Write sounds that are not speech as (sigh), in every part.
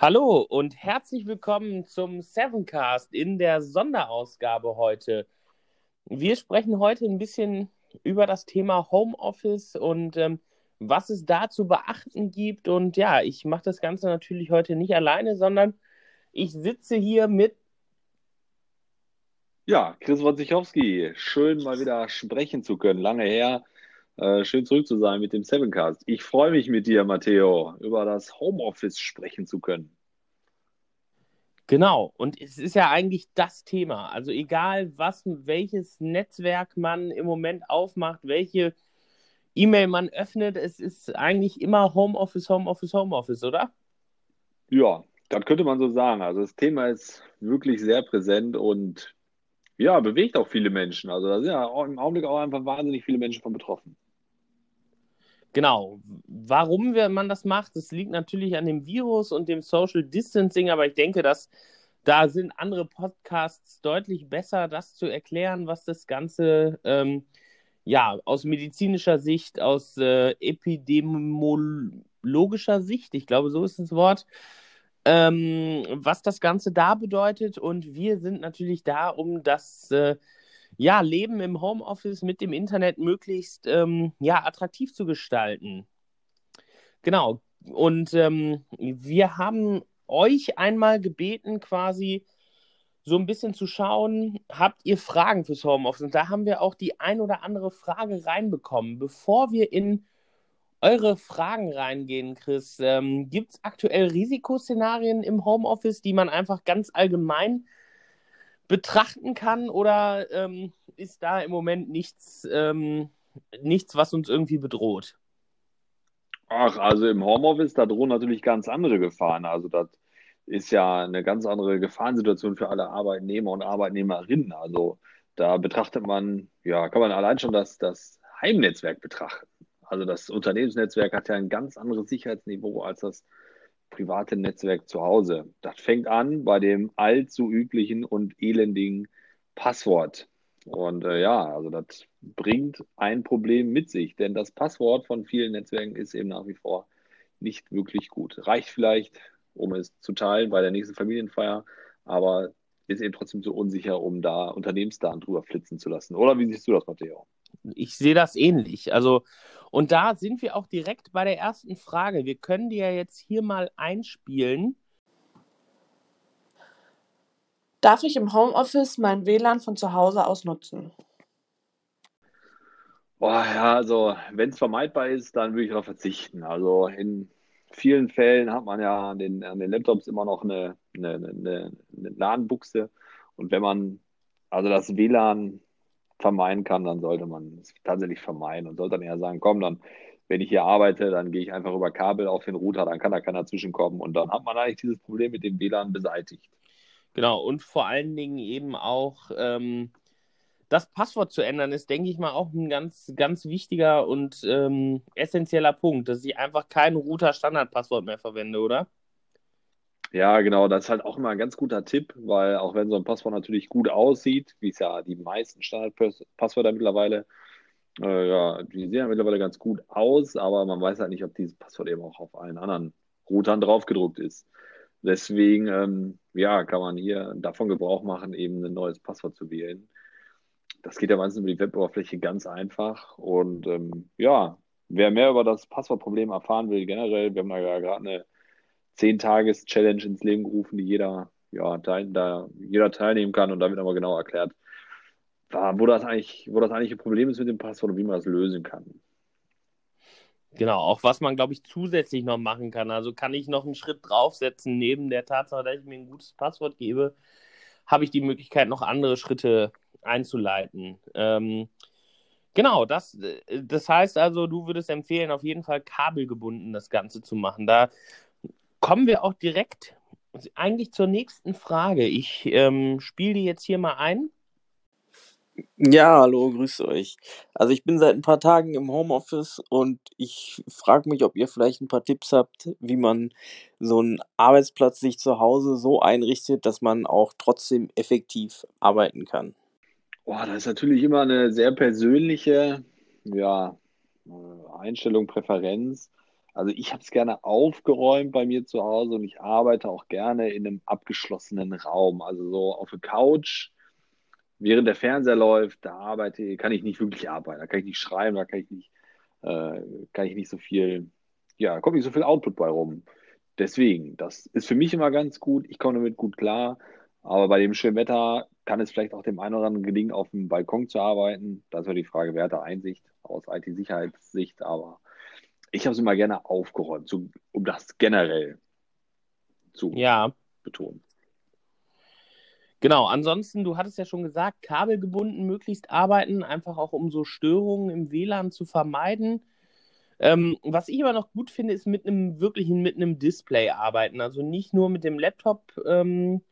Hallo und herzlich willkommen zum Sevencast in der Sonderausgabe heute. Wir sprechen heute ein bisschen über das Thema Homeoffice und ähm, was es da zu beachten gibt. Und ja, ich mache das Ganze natürlich heute nicht alleine, sondern ich sitze hier mit. Ja, Chris Wojciechowski, schön mal wieder sprechen zu können. Lange her. Äh, schön zurück zu sein mit dem Sevencast. Ich freue mich mit dir, Matteo, über das Homeoffice sprechen zu können. Genau, und es ist ja eigentlich das Thema. Also egal, was, welches Netzwerk man im Moment aufmacht, welche E-Mail man öffnet, es ist eigentlich immer Homeoffice, Homeoffice, Homeoffice, oder? Ja, das könnte man so sagen. Also das Thema ist wirklich sehr präsent und ja, bewegt auch viele Menschen. Also da sind ja im Augenblick auch einfach wahnsinnig viele Menschen von betroffen. Genau. Warum man das macht, das liegt natürlich an dem Virus und dem Social Distancing, aber ich denke, dass da sind andere Podcasts deutlich besser, das zu erklären, was das Ganze ähm, ja aus medizinischer Sicht, aus äh, epidemiologischer Sicht, ich glaube, so ist das Wort, ähm, was das Ganze da bedeutet. Und wir sind natürlich da, um das äh, ja, Leben im Homeoffice mit dem Internet möglichst ähm, ja, attraktiv zu gestalten. Genau. Und ähm, wir haben euch einmal gebeten, quasi so ein bisschen zu schauen, habt ihr Fragen fürs Homeoffice? Und da haben wir auch die ein oder andere Frage reinbekommen. Bevor wir in eure Fragen reingehen, Chris, ähm, gibt es aktuell Risikoszenarien im Homeoffice, die man einfach ganz allgemein betrachten kann oder ähm, ist da im Moment nichts, ähm, nichts, was uns irgendwie bedroht? Ach, also im Homeoffice, da drohen natürlich ganz andere Gefahren. Also das ist ja eine ganz andere Gefahrensituation für alle Arbeitnehmer und Arbeitnehmerinnen. Also da betrachtet man, ja, kann man allein schon das, das Heimnetzwerk betrachten. Also das Unternehmensnetzwerk hat ja ein ganz anderes Sicherheitsniveau als das private Netzwerk zu Hause. Das fängt an bei dem allzu üblichen und elendigen Passwort. Und äh, ja, also das bringt ein Problem mit sich, denn das Passwort von vielen Netzwerken ist eben nach wie vor nicht wirklich gut. Reicht vielleicht, um es zu teilen bei der nächsten Familienfeier, aber ist eben trotzdem so unsicher, um da Unternehmensdaten drüber flitzen zu lassen. Oder wie siehst du das, Matteo? Ich sehe das ähnlich. Also, und da sind wir auch direkt bei der ersten Frage. Wir können die ja jetzt hier mal einspielen. Darf ich im Homeoffice mein WLAN von zu Hause aus nutzen? Boah, ja, also wenn es vermeidbar ist, dann würde ich darauf verzichten. Also in vielen Fällen hat man ja an den, an den Laptops immer noch eine, eine, eine, eine LAN-Buchse. Und wenn man also das WLAN vermeiden kann, dann sollte man es tatsächlich vermeiden und sollte dann eher sagen, komm, dann, wenn ich hier arbeite, dann gehe ich einfach über Kabel auf den Router, dann kann da keiner zwischenkommen und dann hat man eigentlich dieses Problem mit dem WLAN beseitigt. Genau, und vor allen Dingen eben auch ähm, das Passwort zu ändern, ist, denke ich mal, auch ein ganz, ganz wichtiger und ähm, essentieller Punkt, dass ich einfach kein Router-Standardpasswort mehr verwende, oder? Ja, genau, das ist halt auch immer ein ganz guter Tipp, weil auch wenn so ein Passwort natürlich gut aussieht, wie es ja die meisten Standardpasswörter mittlerweile, äh, ja, die sehen ja mittlerweile ganz gut aus, aber man weiß halt nicht, ob dieses Passwort eben auch auf allen anderen Routern draufgedruckt ist. Deswegen, ähm, ja, kann man hier davon Gebrauch machen, eben ein neues Passwort zu wählen. Das geht ja meistens über die Weboberfläche ganz einfach. Und ähm, ja, wer mehr über das Passwortproblem erfahren will, generell, wir haben da ja gerade eine 10-Tages-Challenge ins Leben gerufen, die jeder, ja, da, jeder teilnehmen kann und da wird aber genau erklärt, wo das eigentlich, wo das eigentliche Problem ist mit dem Passwort und wie man das lösen kann. Genau, auch was man, glaube ich, zusätzlich noch machen kann. Also kann ich noch einen Schritt draufsetzen, neben der Tatsache, dass ich mir ein gutes Passwort gebe, habe ich die Möglichkeit, noch andere Schritte einzuleiten. Ähm, genau, das, das heißt also, du würdest empfehlen, auf jeden Fall kabelgebunden das Ganze zu machen. Da kommen wir auch direkt eigentlich zur nächsten Frage. Ich ähm, spiele die jetzt hier mal ein. Ja, hallo, grüßt euch. Also ich bin seit ein paar Tagen im Homeoffice und ich frage mich, ob ihr vielleicht ein paar Tipps habt, wie man so einen Arbeitsplatz sich zu Hause so einrichtet, dass man auch trotzdem effektiv arbeiten kann. Boah, das ist natürlich immer eine sehr persönliche ja, Einstellung, Präferenz. Also ich habe es gerne aufgeräumt bei mir zu Hause und ich arbeite auch gerne in einem abgeschlossenen Raum. Also so auf der Couch, während der Fernseher läuft, da arbeite, kann ich nicht wirklich arbeiten. Da kann ich nicht schreiben, da kann ich nicht, äh, kann ich nicht so viel, ja, kommt nicht so viel Output bei rum. Deswegen, das ist für mich immer ganz gut. Ich komme damit gut klar. Aber bei dem schönen Wetter kann es vielleicht auch dem einen oder anderen gelingen, auf dem Balkon zu arbeiten. Das wäre die Frage, wer hat da Einsicht aus IT-Sicherheitssicht. Aber ich habe es immer gerne aufgeräumt, so, um das generell zu Ja, betonen. genau. Ansonsten, du hattest ja schon gesagt, kabelgebunden möglichst arbeiten, einfach auch um so Störungen im WLAN zu vermeiden. Ähm, was ich aber noch gut finde, ist mit einem wirklichen, mit einem Display arbeiten. Also nicht nur mit dem Laptop ähm,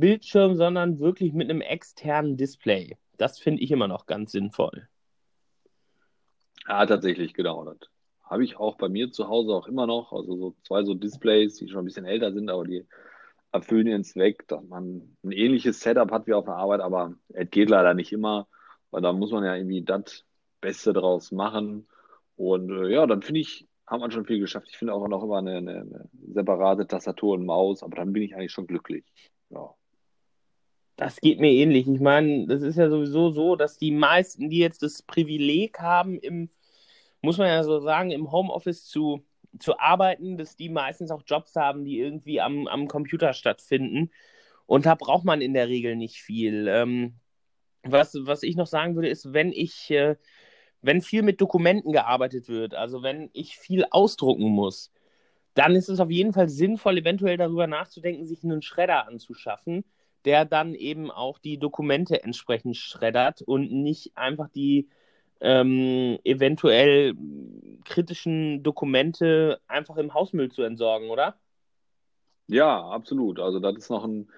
sondern wirklich mit einem externen Display. Das finde ich immer noch ganz sinnvoll. Ja, tatsächlich, genau. Das habe ich auch bei mir zu Hause auch immer noch. Also so zwei so Displays, die schon ein bisschen älter sind, aber die erfüllen ihren Zweck, dass man ein ähnliches Setup hat wie auf der Arbeit, aber es geht leider nicht immer, weil da muss man ja irgendwie das Beste draus machen. Und äh, ja, dann finde ich, hat man schon viel geschafft. Ich finde auch noch immer eine, eine, eine separate Tastatur und Maus, aber dann bin ich eigentlich schon glücklich. Ja. Das geht mir ähnlich. Ich meine, das ist ja sowieso so, dass die meisten, die jetzt das Privileg haben, im, muss man ja so sagen, im Homeoffice zu, zu arbeiten, dass die meistens auch Jobs haben, die irgendwie am, am Computer stattfinden. Und da braucht man in der Regel nicht viel. Ähm, was, was ich noch sagen würde, ist, wenn ich, äh, wenn viel mit Dokumenten gearbeitet wird, also wenn ich viel ausdrucken muss, dann ist es auf jeden Fall sinnvoll, eventuell darüber nachzudenken, sich einen Schredder anzuschaffen, der dann eben auch die Dokumente entsprechend schreddert und nicht einfach die ähm, eventuell kritischen Dokumente einfach im Hausmüll zu entsorgen, oder? Ja, absolut. Also das ist noch ein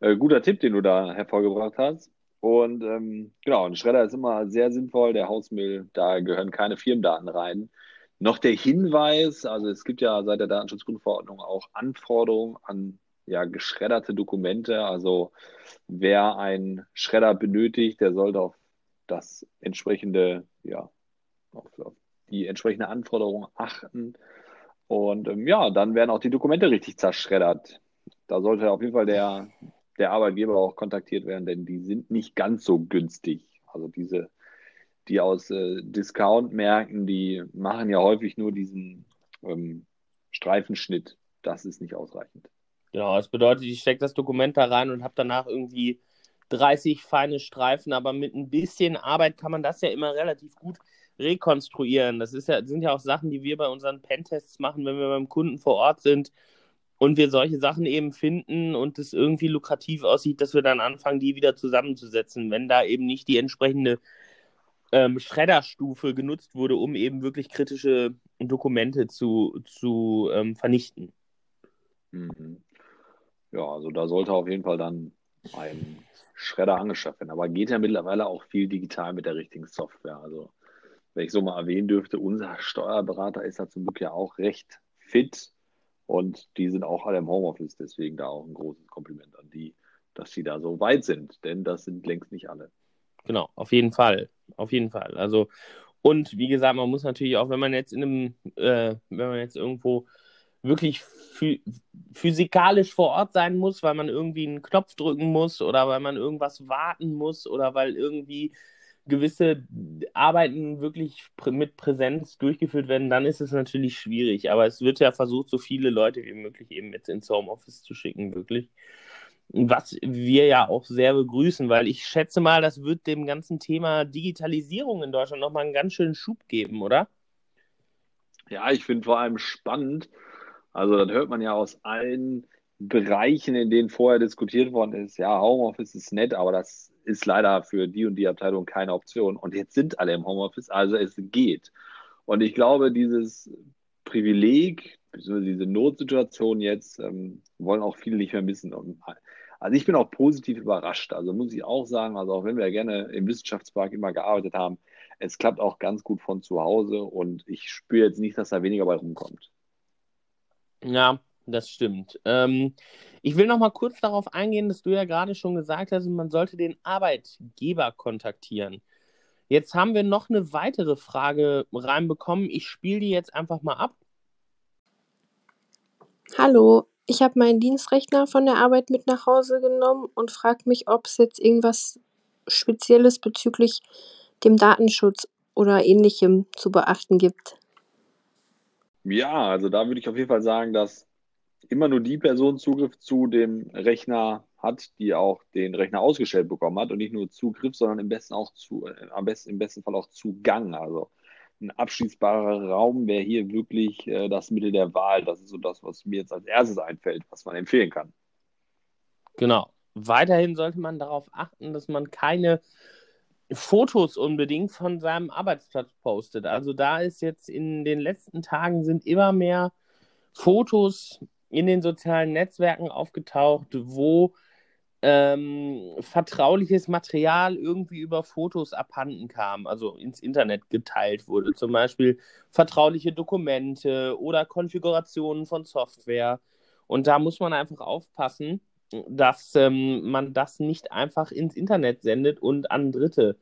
äh, guter Tipp, den du da hervorgebracht hast. Und ähm, genau, ein Schredder ist immer sehr sinnvoll. Der Hausmüll, da gehören keine Firmendaten rein. Noch der Hinweis, also es gibt ja seit der Datenschutzgrundverordnung auch Anforderungen an ja, geschredderte Dokumente. Also wer einen Schredder benötigt, der sollte auf das entsprechende, ja, auf, auf die entsprechende Anforderung achten. Und ähm, ja, dann werden auch die Dokumente richtig zerschreddert. Da sollte auf jeden Fall der, der Arbeitgeber auch kontaktiert werden, denn die sind nicht ganz so günstig. Also diese, die aus äh, Discount-Märkten, die machen ja häufig nur diesen ähm, Streifenschnitt. Das ist nicht ausreichend. Genau, das bedeutet, ich stecke das Dokument da rein und habe danach irgendwie 30 feine Streifen, aber mit ein bisschen Arbeit kann man das ja immer relativ gut rekonstruieren. Das ist ja, sind ja auch Sachen, die wir bei unseren Pentests machen, wenn wir beim Kunden vor Ort sind und wir solche Sachen eben finden und es irgendwie lukrativ aussieht, dass wir dann anfangen, die wieder zusammenzusetzen, wenn da eben nicht die entsprechende ähm, Schredderstufe genutzt wurde, um eben wirklich kritische Dokumente zu, zu ähm, vernichten. Mhm. Ja, also da sollte auf jeden Fall dann ein Schredder angeschafft werden. Aber geht ja mittlerweile auch viel digital mit der richtigen Software. Also, wenn ich so mal erwähnen dürfte, unser Steuerberater ist da zum Glück ja auch recht fit und die sind auch alle im Homeoffice. Deswegen da auch ein großes Kompliment an die, dass sie da so weit sind, denn das sind längst nicht alle. Genau, auf jeden Fall. Auf jeden Fall. Also, und wie gesagt, man muss natürlich auch, wenn man jetzt in einem, äh, wenn man jetzt irgendwo wirklich physikalisch vor Ort sein muss, weil man irgendwie einen Knopf drücken muss oder weil man irgendwas warten muss oder weil irgendwie gewisse Arbeiten wirklich mit Präsenz durchgeführt werden, dann ist es natürlich schwierig. Aber es wird ja versucht, so viele Leute wie möglich eben jetzt ins Homeoffice zu schicken, wirklich. Was wir ja auch sehr begrüßen, weil ich schätze mal, das wird dem ganzen Thema Digitalisierung in Deutschland nochmal einen ganz schönen Schub geben, oder? Ja, ich finde vor allem spannend, also das hört man ja aus allen Bereichen, in denen vorher diskutiert worden ist. Ja, Homeoffice ist nett, aber das ist leider für die und die Abteilung keine Option. Und jetzt sind alle im Homeoffice, also es geht. Und ich glaube, dieses Privileg, diese Notsituation jetzt, ähm, wollen auch viele nicht mehr missen. Und, also ich bin auch positiv überrascht. Also muss ich auch sagen, also auch wenn wir gerne im Wissenschaftspark immer gearbeitet haben, es klappt auch ganz gut von zu Hause und ich spüre jetzt nicht, dass da weniger bei rumkommt. Ja, das stimmt. Ähm, ich will noch mal kurz darauf eingehen, dass du ja gerade schon gesagt hast, man sollte den Arbeitgeber kontaktieren. Jetzt haben wir noch eine weitere Frage reinbekommen. Ich spiele die jetzt einfach mal ab. Hallo, ich habe meinen Dienstrechner von der Arbeit mit nach Hause genommen und frage mich, ob es jetzt irgendwas Spezielles bezüglich dem Datenschutz oder Ähnlichem zu beachten gibt. Ja, also da würde ich auf jeden Fall sagen, dass immer nur die Person Zugriff zu dem Rechner hat, die auch den Rechner ausgestellt bekommen hat und nicht nur Zugriff, sondern im besten auch zu, äh, am besten, im besten Fall auch Zugang. Also ein abschließbarer Raum wäre hier wirklich äh, das Mittel der Wahl. Das ist so das, was mir jetzt als erstes einfällt, was man empfehlen kann. Genau. Weiterhin sollte man darauf achten, dass man keine Fotos unbedingt von seinem Arbeitsplatz postet. Also da ist jetzt in den letzten Tagen sind immer mehr Fotos in den sozialen Netzwerken aufgetaucht, wo ähm, vertrauliches Material irgendwie über Fotos abhanden kam, also ins Internet geteilt wurde. Zum Beispiel vertrauliche Dokumente oder Konfigurationen von Software. Und da muss man einfach aufpassen, dass ähm, man das nicht einfach ins Internet sendet und an Dritte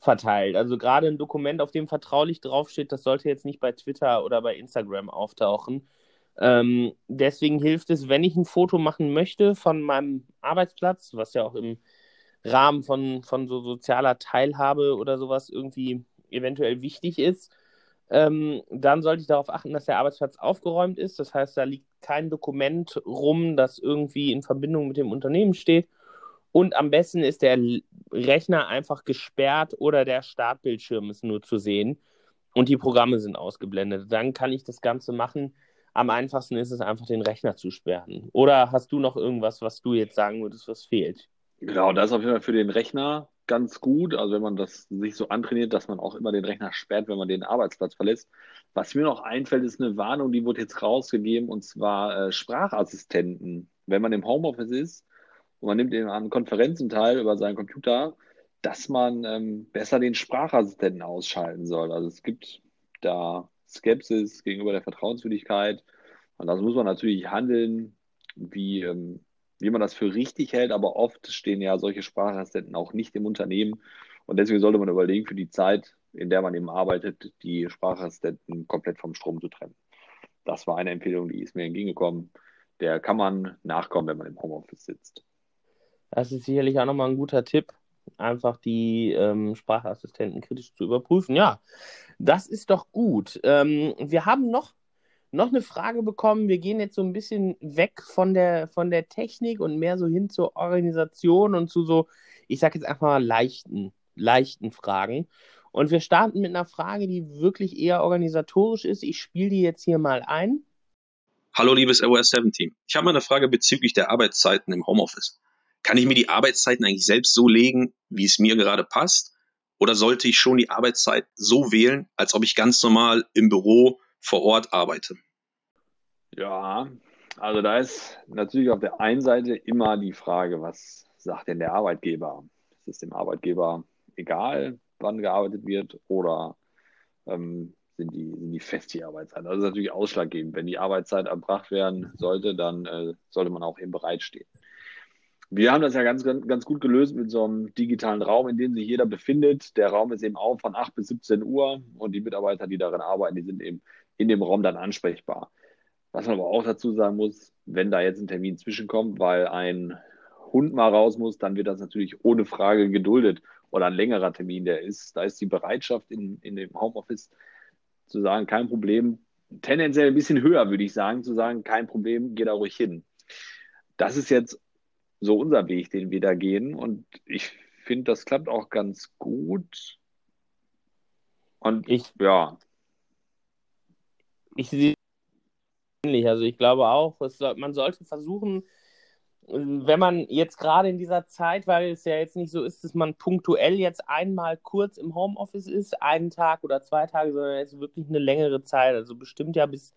verteilt. Also gerade ein Dokument, auf dem vertraulich draufsteht, das sollte jetzt nicht bei Twitter oder bei Instagram auftauchen. Ähm, deswegen hilft es, wenn ich ein Foto machen möchte von meinem Arbeitsplatz, was ja auch im Rahmen von, von so sozialer Teilhabe oder sowas irgendwie eventuell wichtig ist, ähm, dann sollte ich darauf achten, dass der Arbeitsplatz aufgeräumt ist. Das heißt, da liegt kein Dokument rum, das irgendwie in Verbindung mit dem Unternehmen steht. Und am besten ist der Rechner einfach gesperrt oder der Startbildschirm ist nur zu sehen und die Programme sind ausgeblendet. Dann kann ich das Ganze machen. Am einfachsten ist es einfach, den Rechner zu sperren. Oder hast du noch irgendwas, was du jetzt sagen würdest, was fehlt? Genau, das ist auf jeden Fall für den Rechner ganz gut. Also wenn man das sich so antrainiert, dass man auch immer den Rechner sperrt, wenn man den Arbeitsplatz verlässt. Was mir noch einfällt, ist eine Warnung, die wurde jetzt rausgegeben, und zwar äh, Sprachassistenten. Wenn man im Homeoffice ist und man nimmt eben an Konferenzen teil über seinen Computer, dass man ähm, besser den Sprachassistenten ausschalten soll. Also es gibt da Skepsis gegenüber der Vertrauenswürdigkeit. Und das muss man natürlich handeln, wie, ähm, wie man das für richtig hält. Aber oft stehen ja solche Sprachassistenten auch nicht im Unternehmen. Und deswegen sollte man überlegen, für die Zeit, in der man eben arbeitet, die Sprachassistenten komplett vom Strom zu trennen. Das war eine Empfehlung, die ist mir entgegengekommen. Der kann man nachkommen, wenn man im Homeoffice sitzt. Das ist sicherlich auch nochmal ein guter Tipp, einfach die ähm, Sprachassistenten kritisch zu überprüfen. Ja, das ist doch gut. Ähm, wir haben noch, noch eine Frage bekommen. Wir gehen jetzt so ein bisschen weg von der, von der Technik und mehr so hin zur Organisation und zu so, ich sage jetzt einfach mal leichten, leichten Fragen. Und wir starten mit einer Frage, die wirklich eher organisatorisch ist. Ich spiele die jetzt hier mal ein. Hallo liebes OS 7 Team. Ich habe mal eine Frage bezüglich der Arbeitszeiten im Homeoffice. Kann ich mir die Arbeitszeiten eigentlich selbst so legen, wie es mir gerade passt? Oder sollte ich schon die Arbeitszeit so wählen, als ob ich ganz normal im Büro vor Ort arbeite? Ja, also da ist natürlich auf der einen Seite immer die Frage, was sagt denn der Arbeitgeber? Ist es dem Arbeitgeber egal, wann gearbeitet wird oder ähm, sind, die, sind die fest die Arbeitszeiten? Das ist natürlich ausschlaggebend. Wenn die Arbeitszeit erbracht werden sollte, dann äh, sollte man auch eben bereitstehen. Wir haben das ja ganz, ganz, ganz gut gelöst mit so einem digitalen Raum, in dem sich jeder befindet. Der Raum ist eben auch von 8 bis 17 Uhr und die Mitarbeiter, die darin arbeiten, die sind eben in dem Raum dann ansprechbar. Was man aber auch dazu sagen muss, wenn da jetzt ein Termin zwischenkommt, weil ein Hund mal raus muss, dann wird das natürlich ohne Frage geduldet oder ein längerer Termin, der ist, da ist die Bereitschaft in, in dem Homeoffice zu sagen, kein Problem, tendenziell ein bisschen höher, würde ich sagen, zu sagen, kein Problem, geh da ruhig hin. Das ist jetzt so unser Weg, den wir da gehen. Und ich finde, das klappt auch ganz gut. Und ich, ja. Ich sehe ähnlich. Also ich glaube auch, soll, man sollte versuchen, wenn man jetzt gerade in dieser Zeit, weil es ja jetzt nicht so ist, dass man punktuell jetzt einmal kurz im Homeoffice ist, einen Tag oder zwei Tage, sondern jetzt wirklich eine längere Zeit, also bestimmt ja bis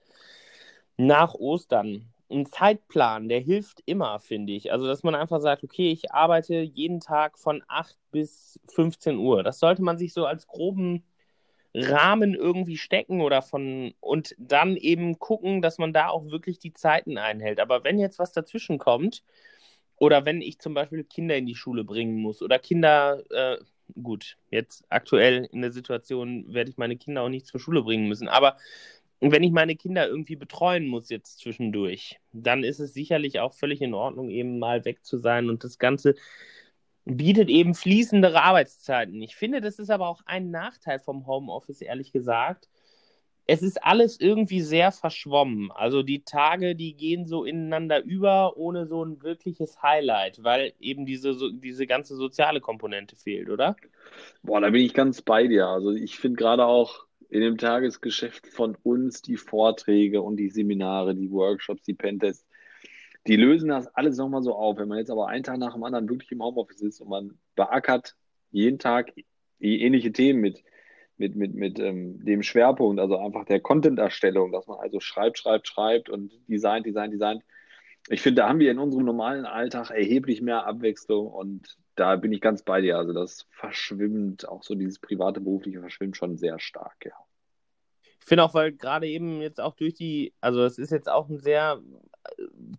nach Ostern ein Zeitplan, der hilft immer, finde ich. Also, dass man einfach sagt, okay, ich arbeite jeden Tag von 8 bis 15 Uhr. Das sollte man sich so als groben Rahmen irgendwie stecken oder von und dann eben gucken, dass man da auch wirklich die Zeiten einhält. Aber wenn jetzt was dazwischen kommt, oder wenn ich zum Beispiel Kinder in die Schule bringen muss oder Kinder, äh, gut, jetzt aktuell in der Situation werde ich meine Kinder auch nicht zur Schule bringen müssen, aber wenn ich meine Kinder irgendwie betreuen muss jetzt zwischendurch, dann ist es sicherlich auch völlig in Ordnung, eben mal weg zu sein. Und das Ganze bietet eben fließendere Arbeitszeiten. Ich finde, das ist aber auch ein Nachteil vom Homeoffice, ehrlich gesagt. Es ist alles irgendwie sehr verschwommen. Also die Tage, die gehen so ineinander über, ohne so ein wirkliches Highlight, weil eben diese, so, diese ganze soziale Komponente fehlt, oder? Boah, da bin ich ganz bei dir. Also ich finde gerade auch in dem Tagesgeschäft von uns die Vorträge und die Seminare, die Workshops, die Pentests, die lösen das alles nochmal so auf. Wenn man jetzt aber einen Tag nach dem anderen wirklich im Homeoffice ist und man beackert jeden Tag ähnliche Themen mit, mit, mit, mit ähm, dem Schwerpunkt, also einfach der Content-Erstellung, dass man also schreibt, schreibt, schreibt und designt, designt, designt. Ich finde, da haben wir in unserem normalen Alltag erheblich mehr Abwechslung und da bin ich ganz bei dir. Also das verschwimmt, auch so dieses private, berufliche verschwimmt schon sehr stark, ja. Ich finde auch, weil gerade eben jetzt auch durch die, also es ist jetzt auch ein sehr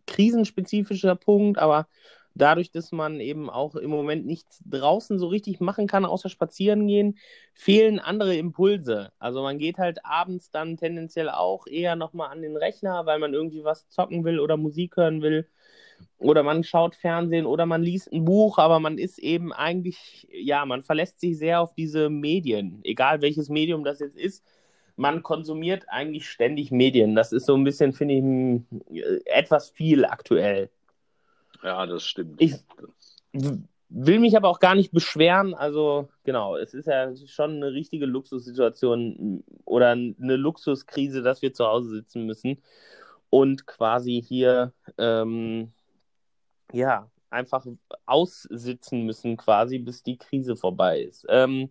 krisenspezifischer Punkt, aber dadurch, dass man eben auch im Moment nichts draußen so richtig machen kann, außer spazieren gehen, fehlen andere Impulse. Also man geht halt abends dann tendenziell auch eher nochmal an den Rechner, weil man irgendwie was zocken will oder Musik hören will. Oder man schaut Fernsehen oder man liest ein Buch, aber man ist eben eigentlich, ja, man verlässt sich sehr auf diese Medien, egal welches Medium das jetzt ist man konsumiert eigentlich ständig Medien. Das ist so ein bisschen, finde ich, etwas viel aktuell. Ja, das stimmt. Ich will mich aber auch gar nicht beschweren. Also, genau, es ist ja schon eine richtige Luxussituation oder eine Luxuskrise, dass wir zu Hause sitzen müssen und quasi hier, ähm, ja, einfach aussitzen müssen, quasi, bis die Krise vorbei ist. Ähm,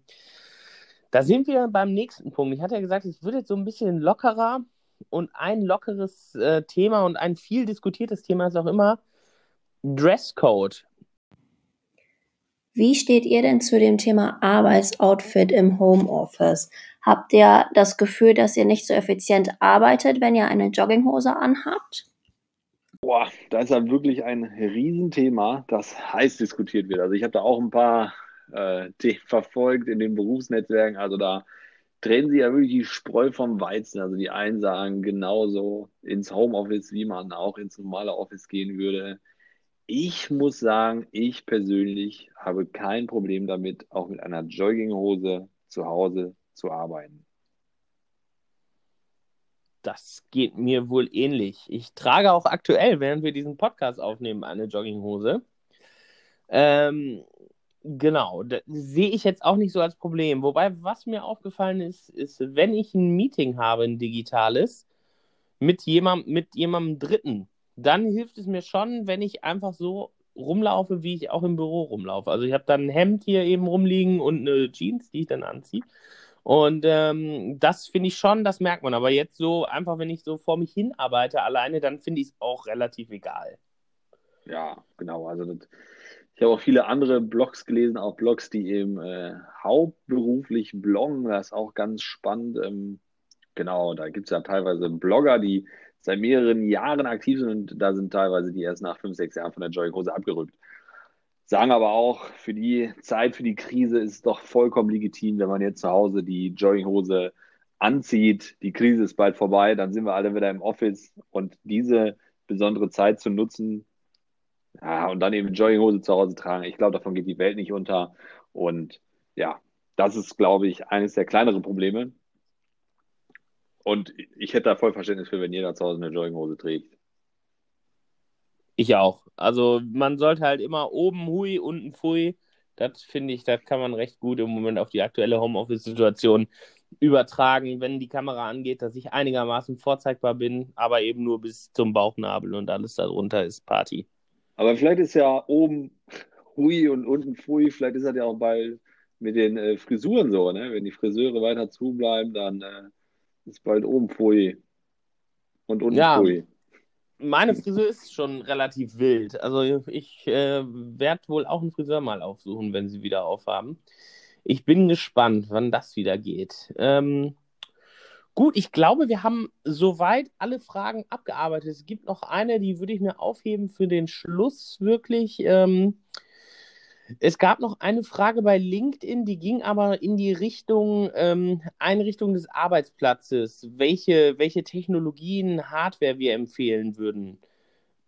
da sind wir beim nächsten Punkt. Ich hatte ja gesagt, es wird jetzt so ein bisschen lockerer und ein lockeres äh, Thema und ein viel diskutiertes Thema ist auch immer Dresscode. Wie steht ihr denn zu dem Thema Arbeitsoutfit im Homeoffice? Habt ihr das Gefühl, dass ihr nicht so effizient arbeitet, wenn ihr eine Jogginghose anhabt? Boah, da ist ja wirklich ein Riesenthema, das heiß diskutiert wird. Also ich habe da auch ein paar äh, verfolgt in den Berufsnetzwerken. Also da trennen sie ja wirklich die Spreu vom Weizen. Also die einen sagen genauso ins Homeoffice, wie man auch ins normale Office gehen würde. Ich muss sagen, ich persönlich habe kein Problem damit, auch mit einer Jogginghose zu Hause zu arbeiten. Das geht mir wohl ähnlich. Ich trage auch aktuell, während wir diesen Podcast aufnehmen, eine Jogginghose. Ähm, Genau, sehe ich jetzt auch nicht so als Problem. Wobei, was mir aufgefallen ist, ist, wenn ich ein Meeting habe, ein digitales, mit jemandem, mit jemandem Dritten, dann hilft es mir schon, wenn ich einfach so rumlaufe, wie ich auch im Büro rumlaufe. Also ich habe dann ein Hemd hier eben rumliegen und eine Jeans, die ich dann anziehe. Und ähm, das finde ich schon, das merkt man. Aber jetzt so einfach, wenn ich so vor mich hin arbeite alleine, dann finde ich es auch relativ egal. Ja, genau. Also das ich habe auch viele andere Blogs gelesen, auch Blogs, die eben äh, hauptberuflich bloggen. Das ist auch ganz spannend. Ähm, genau, da gibt es ja teilweise Blogger, die seit mehreren Jahren aktiv sind und da sind teilweise die erst nach fünf, sechs Jahren von der Jogginghose abgerückt. Sagen aber auch, für die Zeit, für die Krise ist es doch vollkommen legitim, wenn man jetzt zu Hause die Jogginghose anzieht. Die Krise ist bald vorbei, dann sind wir alle wieder im Office und diese besondere Zeit zu nutzen, ja, und dann eben Jogginghose zu Hause tragen. Ich glaube, davon geht die Welt nicht unter. Und ja, das ist, glaube ich, eines der kleineren Probleme. Und ich hätte da voll Verständnis für, wenn jeder zu Hause eine Jogginghose trägt. Ich auch. Also man sollte halt immer oben hui, unten pfui. Das finde ich, das kann man recht gut im Moment auf die aktuelle Homeoffice-Situation übertragen, wenn die Kamera angeht, dass ich einigermaßen vorzeigbar bin, aber eben nur bis zum Bauchnabel und alles darunter ist Party. Aber vielleicht ist ja oben (laughs) Hui und unten Fui, vielleicht ist das ja auch bald mit den äh, Frisuren so, ne? Wenn die Friseure weiter zubleiben, dann äh, ist bald oben Fui und unten ja, Fui. Meine Frisur ist schon relativ wild. Also ich äh, werde wohl auch einen Friseur mal aufsuchen, wenn sie wieder aufhaben. Ich bin gespannt, wann das wieder geht. Ähm, Gut, ich glaube, wir haben soweit alle Fragen abgearbeitet. Es gibt noch eine, die würde ich mir aufheben für den Schluss wirklich. Ähm, Es gab noch eine Frage bei LinkedIn, die ging aber in die Richtung ähm, Einrichtung des Arbeitsplatzes. Welche, welche Technologien, Hardware wir empfehlen würden,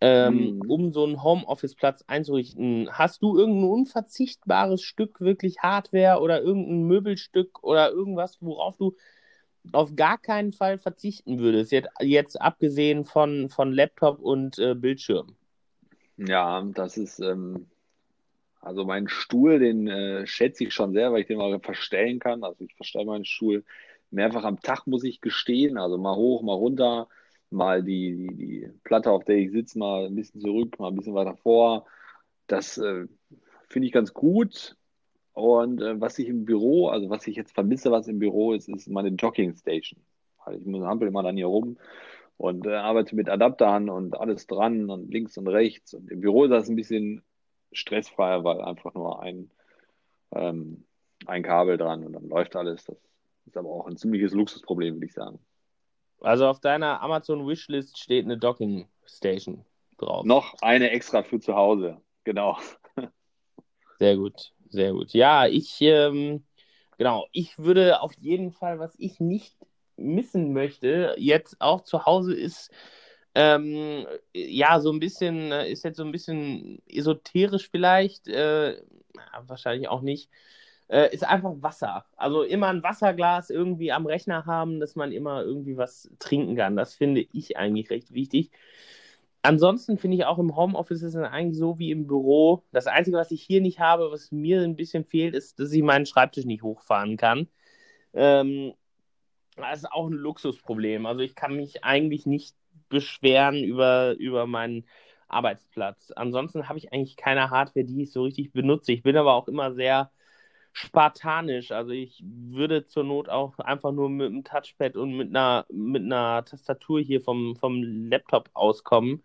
ähm, Mhm. um so einen Homeoffice-Platz einzurichten. Hast du irgendein unverzichtbares Stück wirklich Hardware oder irgendein Möbelstück oder irgendwas, worauf du auf gar keinen Fall verzichten würdest? Jetzt, jetzt abgesehen von, von Laptop und äh, Bildschirm. Ja, das ist, ähm, also mein Stuhl, den äh, schätze ich schon sehr, weil ich den mal verstellen kann. Also ich verstelle meinen Stuhl mehrfach am Tag, muss ich gestehen. Also mal hoch, mal runter, mal die, die, die Platte, auf der ich sitze, mal ein bisschen zurück, mal ein bisschen weiter vor. Das äh, finde ich ganz gut. Und äh, was ich im Büro, also was ich jetzt vermisse, was im Büro ist, ist meine Jogging Station. Also ich muss hampel immer dann hier rum und äh, arbeite mit Adaptern und alles dran und links und rechts. Und im Büro ist das ein bisschen stressfreier, weil einfach nur ein, ähm, ein Kabel dran und dann läuft alles. Das ist aber auch ein ziemliches Luxusproblem, würde ich sagen. Also auf deiner Amazon Wishlist steht eine Docking Station drauf. Noch eine extra für zu Hause. Genau. Sehr gut, sehr gut. Ja, ich, ähm, genau, ich würde auf jeden Fall, was ich nicht missen möchte, jetzt auch zu Hause ist, ähm, ja, so ein bisschen, äh, ist jetzt so ein bisschen esoterisch vielleicht, äh, wahrscheinlich auch nicht, äh, ist einfach Wasser. Also immer ein Wasserglas irgendwie am Rechner haben, dass man immer irgendwie was trinken kann. Das finde ich eigentlich recht wichtig. Ansonsten finde ich auch im Homeoffice ist es eigentlich so wie im Büro. Das Einzige, was ich hier nicht habe, was mir ein bisschen fehlt, ist, dass ich meinen Schreibtisch nicht hochfahren kann. Ähm, das ist auch ein Luxusproblem. Also ich kann mich eigentlich nicht beschweren über, über meinen Arbeitsplatz. Ansonsten habe ich eigentlich keine Hardware, die ich so richtig benutze. Ich bin aber auch immer sehr spartanisch. Also ich würde zur Not auch einfach nur mit einem Touchpad und mit einer, mit einer Tastatur hier vom, vom Laptop auskommen.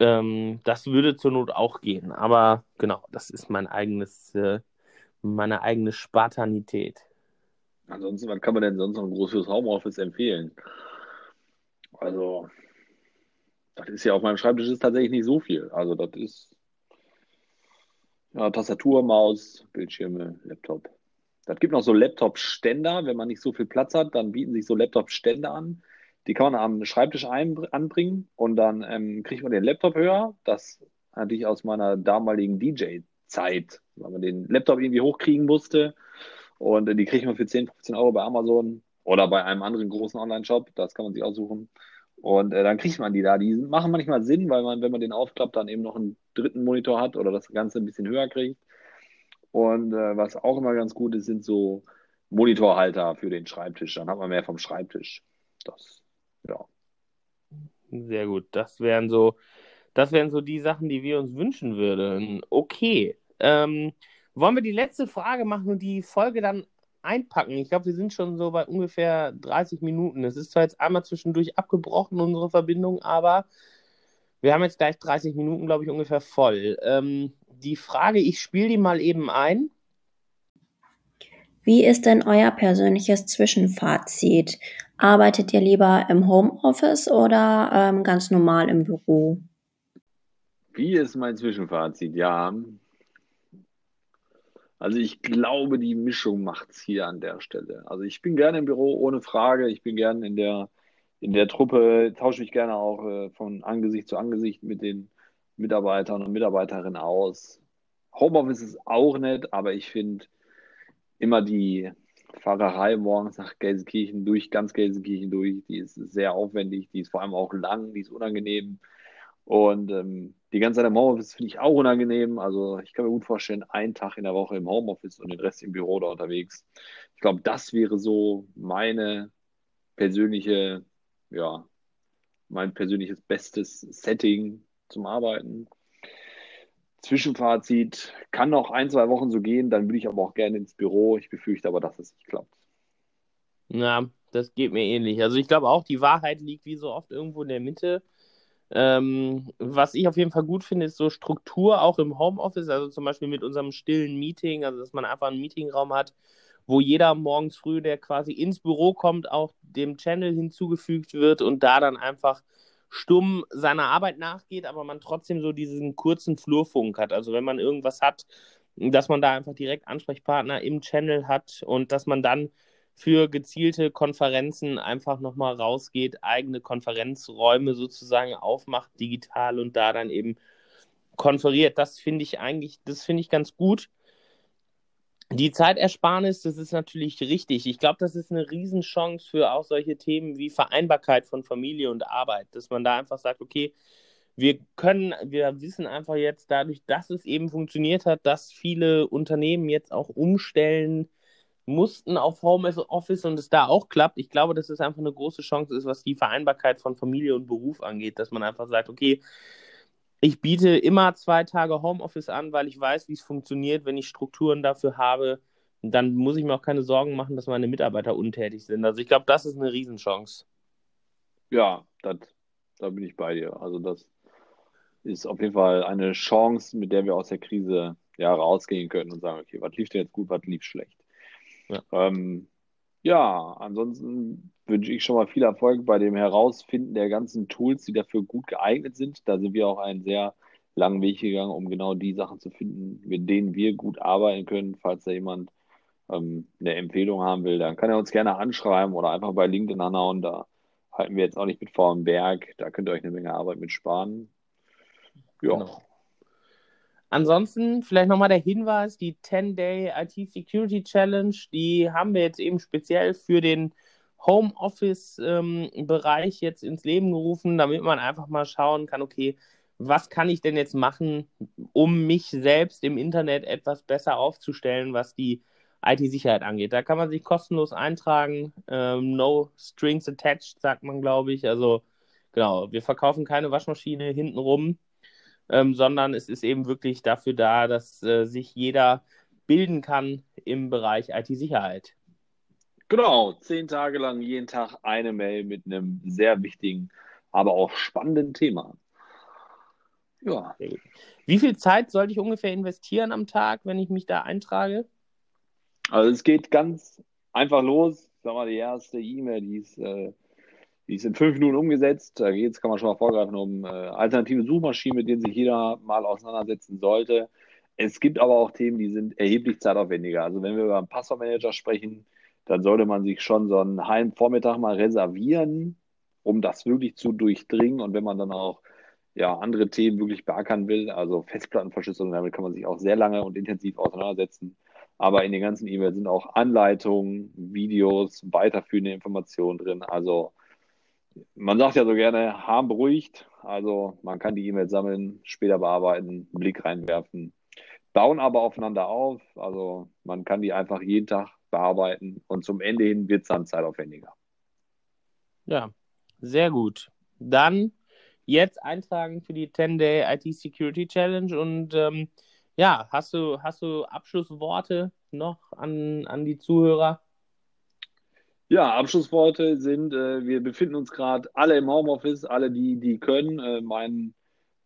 Ähm, das würde zur Not auch gehen. Aber genau, das ist mein eigenes, äh, meine eigene Spartanität. Ansonsten, was kann man denn sonst noch groß fürs Homeoffice empfehlen? Also, das ist ja auf meinem Schreibtisch ist tatsächlich nicht so viel. Also, das ist ja, Tastatur, Maus, Bildschirme, Laptop. Das gibt noch so Laptop-Ständer. Wenn man nicht so viel Platz hat, dann bieten sich so Laptop-Stände an. Die kann man am Schreibtisch ein, anbringen und dann ähm, kriegt man den Laptop höher. Das hatte ich aus meiner damaligen DJ-Zeit, weil man den Laptop irgendwie hochkriegen musste. Und äh, die kriegt man für 10, 15 Euro bei Amazon oder bei einem anderen großen Online-Shop. Das kann man sich aussuchen. Und äh, dann kriegt man die da. Die machen manchmal Sinn, weil man, wenn man den aufklappt, dann eben noch einen dritten Monitor hat oder das Ganze ein bisschen höher kriegt. Und äh, was auch immer ganz gut ist, sind so Monitorhalter für den Schreibtisch. Dann hat man mehr vom Schreibtisch. Das, ja. Sehr gut. Das wären so, das wären so die Sachen, die wir uns wünschen würden. Okay. Ähm, wollen wir die letzte Frage machen und die Folge dann einpacken? Ich glaube, wir sind schon so bei ungefähr 30 Minuten. Es ist zwar jetzt einmal zwischendurch abgebrochen, unsere Verbindung, aber wir haben jetzt gleich 30 Minuten, glaube ich, ungefähr voll. Ähm, die Frage, ich spiele die mal eben ein. Wie ist denn euer persönliches Zwischenfazit? Arbeitet ihr lieber im Homeoffice oder ähm, ganz normal im Büro? Wie ist mein Zwischenfazit? Ja. Also ich glaube, die Mischung macht's hier an der Stelle. Also ich bin gerne im Büro, ohne Frage. Ich bin gerne in der, in der Truppe, tausche mich gerne auch äh, von Angesicht zu Angesicht mit den Mitarbeitern und Mitarbeiterinnen aus. Homeoffice ist auch nett, aber ich finde immer die Fahrerei morgens nach Gelsenkirchen durch, ganz Gelsenkirchen durch, die ist sehr aufwendig, die ist vor allem auch lang, die ist unangenehm. Und ähm, die ganze Zeit im Homeoffice finde ich auch unangenehm. Also ich kann mir gut vorstellen, einen Tag in der Woche im Homeoffice und den Rest im Büro da unterwegs. Ich glaube, das wäre so meine persönliche, ja, mein persönliches bestes Setting zum Arbeiten. Zwischenfazit kann noch ein, zwei Wochen so gehen, dann würde ich aber auch gerne ins Büro. Ich befürchte aber, dass es nicht klappt. Ja, das geht mir ähnlich. Also ich glaube auch, die Wahrheit liegt wie so oft irgendwo in der Mitte. Ähm, was ich auf jeden Fall gut finde, ist so Struktur auch im Homeoffice, also zum Beispiel mit unserem stillen Meeting, also dass man einfach einen Meetingraum hat, wo jeder morgens früh, der quasi ins Büro kommt, auch dem Channel hinzugefügt wird und da dann einfach stumm seiner Arbeit nachgeht, aber man trotzdem so diesen kurzen Flurfunk hat. Also wenn man irgendwas hat, dass man da einfach direkt Ansprechpartner im Channel hat und dass man dann für gezielte Konferenzen einfach nochmal rausgeht, eigene Konferenzräume sozusagen aufmacht, digital und da dann eben konferiert. Das finde ich eigentlich, das finde ich ganz gut. Die Zeitersparnis, das ist natürlich richtig. Ich glaube, das ist eine Riesenchance für auch solche Themen wie Vereinbarkeit von Familie und Arbeit, dass man da einfach sagt, okay, wir können, wir wissen einfach jetzt dadurch, dass es eben funktioniert hat, dass viele Unternehmen jetzt auch umstellen mussten auf Homeoffice und es da auch klappt. Ich glaube, dass es einfach eine große Chance ist, was die Vereinbarkeit von Familie und Beruf angeht, dass man einfach sagt, okay, ich biete immer zwei Tage Homeoffice an, weil ich weiß, wie es funktioniert, wenn ich Strukturen dafür habe. Dann muss ich mir auch keine Sorgen machen, dass meine Mitarbeiter untätig sind. Also ich glaube, das ist eine Riesenchance. Ja, das, da bin ich bei dir. Also das ist auf jeden Fall eine Chance, mit der wir aus der Krise ja rausgehen können und sagen, okay, was lief denn jetzt gut, was lief schlecht. Ja. Ähm, ja, ansonsten wünsche ich schon mal viel Erfolg bei dem Herausfinden der ganzen Tools, die dafür gut geeignet sind. Da sind wir auch einen sehr langen Weg gegangen, um genau die Sachen zu finden, mit denen wir gut arbeiten können. Falls da jemand ähm, eine Empfehlung haben will, dann kann er uns gerne anschreiben oder einfach bei LinkedIn anhauen. Da halten wir jetzt auch nicht mit vor dem Berg. Da könnt ihr euch eine Menge Arbeit mit sparen. Ja. Genau. Ansonsten vielleicht nochmal der Hinweis, die 10-Day IT Security Challenge, die haben wir jetzt eben speziell für den Homeoffice-Bereich ähm, jetzt ins Leben gerufen, damit man einfach mal schauen kann, okay, was kann ich denn jetzt machen, um mich selbst im Internet etwas besser aufzustellen, was die IT-Sicherheit angeht. Da kann man sich kostenlos eintragen. Ähm, no strings attached, sagt man, glaube ich. Also genau, wir verkaufen keine Waschmaschine hintenrum ähm, sondern es ist eben wirklich dafür da, dass äh, sich jeder bilden kann im Bereich IT-Sicherheit. Genau, zehn Tage lang jeden Tag eine Mail mit einem sehr wichtigen, aber auch spannenden Thema. Ja. Wie viel Zeit sollte ich ungefähr investieren am Tag, wenn ich mich da eintrage? Also es geht ganz einfach los. Sag mal, die erste E-Mail, die ist äh, die ist in fünf Minuten umgesetzt. Da geht es, kann man schon mal vorgreifen, um äh, alternative Suchmaschinen, mit denen sich jeder mal auseinandersetzen sollte. Es gibt aber auch Themen, die sind erheblich zeitaufwendiger. Also wenn wir über einen Passwortmanager sprechen, dann sollte man sich schon so einen halben Vormittag mal reservieren, um das wirklich zu durchdringen. Und wenn man dann auch ja, andere Themen wirklich beackern will, also Festplattenverschlüsselung, damit kann man sich auch sehr lange und intensiv auseinandersetzen. Aber in den ganzen E-Mails sind auch Anleitungen, Videos, weiterführende Informationen drin. Also man sagt ja so gerne, Harm beruhigt. Also man kann die E-Mails sammeln, später bearbeiten, einen Blick reinwerfen, bauen aber aufeinander auf. Also man kann die einfach jeden Tag bearbeiten und zum Ende hin wird es dann zeitaufwendiger. Ja, sehr gut. Dann jetzt eintragen für die 10-Day IT Security Challenge und ähm, ja, hast du, hast du Abschlussworte noch an, an die Zuhörer? Ja, Abschlussworte sind, äh, wir befinden uns gerade alle im Homeoffice, alle, die, die können. Äh, mein,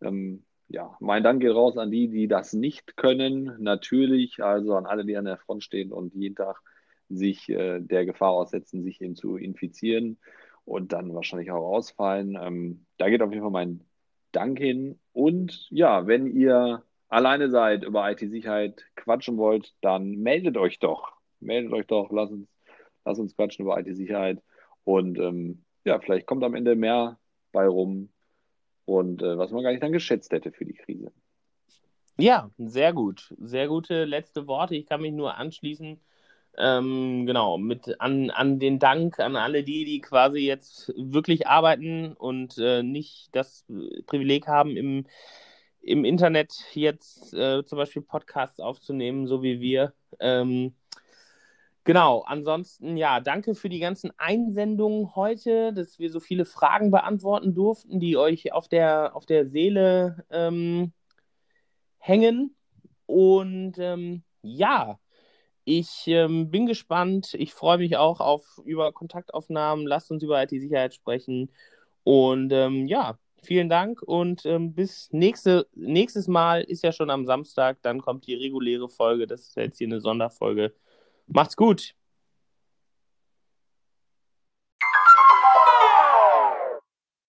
ähm, ja, mein Dank geht raus an die, die das nicht können. Natürlich, also an alle, die an der Front stehen und jeden Tag sich äh, der Gefahr aussetzen, sich eben zu infizieren und dann wahrscheinlich auch ausfallen. Ähm, da geht auf jeden Fall mein Dank hin. Und ja, wenn ihr alleine seid, über IT-Sicherheit quatschen wollt, dann meldet euch doch. Meldet euch doch, lasst uns lass uns quatschen über IT-Sicherheit. Und ähm, ja, vielleicht kommt am Ende mehr bei rum und äh, was man gar nicht dann geschätzt hätte für die Krise. Ja, sehr gut. Sehr gute letzte Worte. Ich kann mich nur anschließen. Ähm, genau, mit an, an den Dank an alle die, die quasi jetzt wirklich arbeiten und äh, nicht das Privileg haben, im, im Internet jetzt äh, zum Beispiel Podcasts aufzunehmen, so wie wir. Ähm, Genau, ansonsten ja, danke für die ganzen Einsendungen heute, dass wir so viele Fragen beantworten durften, die euch auf der, auf der Seele ähm, hängen. Und ähm, ja, ich ähm, bin gespannt. Ich freue mich auch auf über Kontaktaufnahmen. Lasst uns über IT-Sicherheit sprechen. Und ähm, ja, vielen Dank und ähm, bis nächste, nächstes Mal ist ja schon am Samstag. Dann kommt die reguläre Folge. Das ist jetzt hier eine Sonderfolge. Macht's gut.